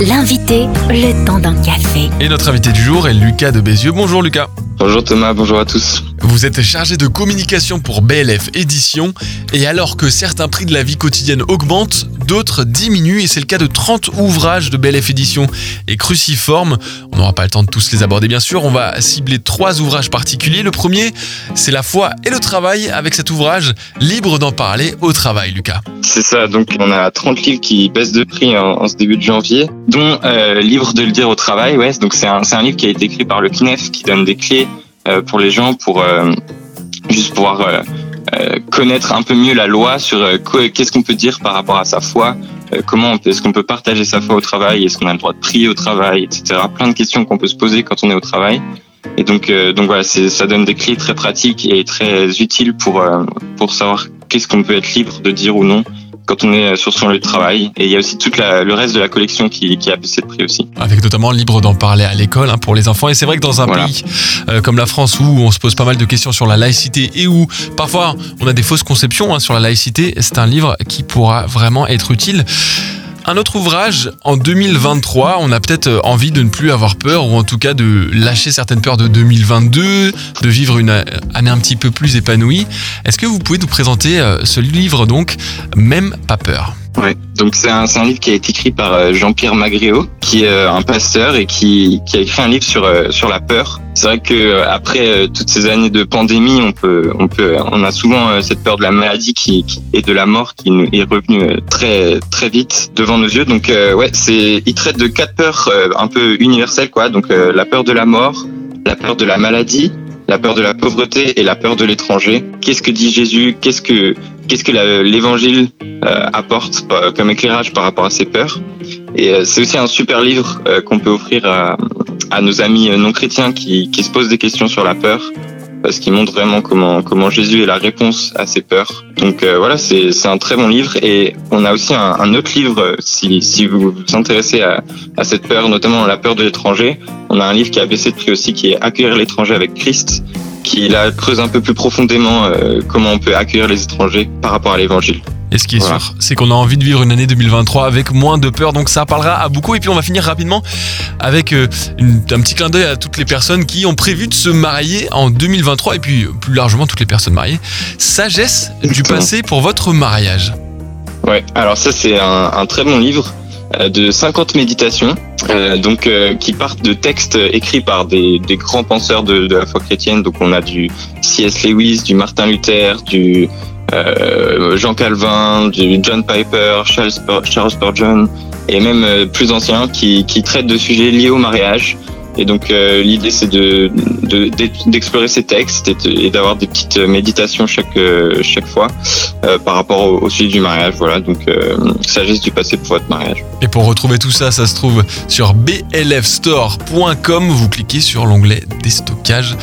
L'invité, le temps d'un café. Et notre invité du jour est Lucas de Bézieux. Bonjour Lucas. Bonjour Thomas, bonjour à tous. Vous êtes chargé de communication pour BLF Édition et alors que certains prix de la vie quotidienne augmentent, d'autres diminuent et c'est le cas de 30 ouvrages de BLF Édition et Cruciforme. On n'aura pas le temps de tous les aborder bien sûr, on va cibler trois ouvrages particuliers. Le premier, c'est la foi et le travail avec cet ouvrage Libre d'en parler au travail Lucas. C'est ça, donc on a 30 livres qui baissent de prix en, ce début de janvier, dont euh, Libre de le dire au travail, ouais, donc c'est un, un livre qui a été écrit par le CNEF qui donne des clés euh, pour les gens pour euh, juste pouvoir euh, connaître un peu mieux la loi sur qu'est-ce qu'on peut dire par rapport à sa foi, comment est-ce qu'on peut partager sa foi au travail, est-ce qu'on a le droit de prier au travail, etc. Plein de questions qu'on peut se poser quand on est au travail. Et donc, donc voilà, ça donne des clés très pratiques et très utiles pour pour savoir qu'est-ce qu'on peut être libre de dire ou non quand on est sur son lieu de travail. Et il y a aussi tout le reste de la collection qui, qui a baissé de prix aussi. Avec notamment libre d'en parler à l'école hein, pour les enfants. Et c'est vrai que dans un pays euh, comme la France où on se pose pas mal de questions sur la laïcité et où parfois on a des fausses conceptions hein, sur la laïcité, c'est un livre qui pourra vraiment être utile. Un autre ouvrage, en 2023, on a peut-être euh, envie de ne plus avoir peur, ou en tout cas de lâcher certaines peurs de 2022, de vivre une année un petit peu plus épanouie. Est-ce que vous pouvez nous présenter euh, ce livre donc, Même pas peur? Ouais, donc c'est un, livre qui a été écrit par euh, Jean-Pierre Magréo, qui est un pasteur et qui, qui a écrit un livre sur, sur la peur. C'est vrai que après toutes ces années de pandémie, on peut, on peut, on a souvent cette peur de la maladie qui, qui et de la mort qui nous est revenue très très vite devant nos yeux. Donc ouais, c'est il traite de quatre peurs un peu universelles quoi. Donc la peur de la mort, la peur de la maladie, la peur de la pauvreté et la peur de l'étranger. Qu'est-ce que dit Jésus? Qu'est-ce que qu'est-ce que l'Évangile apporte comme éclairage par rapport à ces peurs? Et c'est aussi un super livre qu'on peut offrir à, à nos amis non chrétiens qui, qui se posent des questions sur la peur parce qu'il montre vraiment comment comment Jésus est la réponse à ses peurs. Donc euh, voilà, c'est c'est un très bon livre et on a aussi un, un autre livre si si vous vous intéressez à, à cette peur, notamment la peur de l'étranger. On a un livre qui a baissé de prix aussi qui est Accueillir l'étranger avec Christ, qui là creuse un peu plus profondément euh, comment on peut accueillir les étrangers par rapport à l'Évangile. Et ce qui est sûr, c'est qu'on a envie de vivre une année 2023 avec moins de peur, donc ça parlera à beaucoup. Et puis on va finir rapidement avec euh, un petit clin d'œil à toutes les personnes qui ont prévu de se marier en 2023 et puis plus largement toutes les personnes mariées. Sagesse du passé pour votre mariage. Ouais, alors ça c'est un, très bon livre euh, de 50 méditations, euh, donc qui partent de textes écrits par des, grands penseurs de, de, la foi chrétienne. Donc on a du C.S. Lewis, du Martin Luther, du euh, Jean Calvin, du John Piper, Charles, Charles Spurgeon et même euh, plus anciens qui, qui traitent de sujets liés au mariage. Et donc euh, l'idée c'est de d'explorer ces textes et, d'avoir des petites méditations chaque chaque fois par rapport au, sujet du mariage. Voilà, donc sagesse du passé pour votre mariage. Et pour retrouver tout ça, ça se trouve sur blfstore.com. Vous cliquez sur l'onglet déstockage.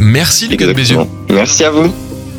Merci les gars de Bézieux. Merci à vous.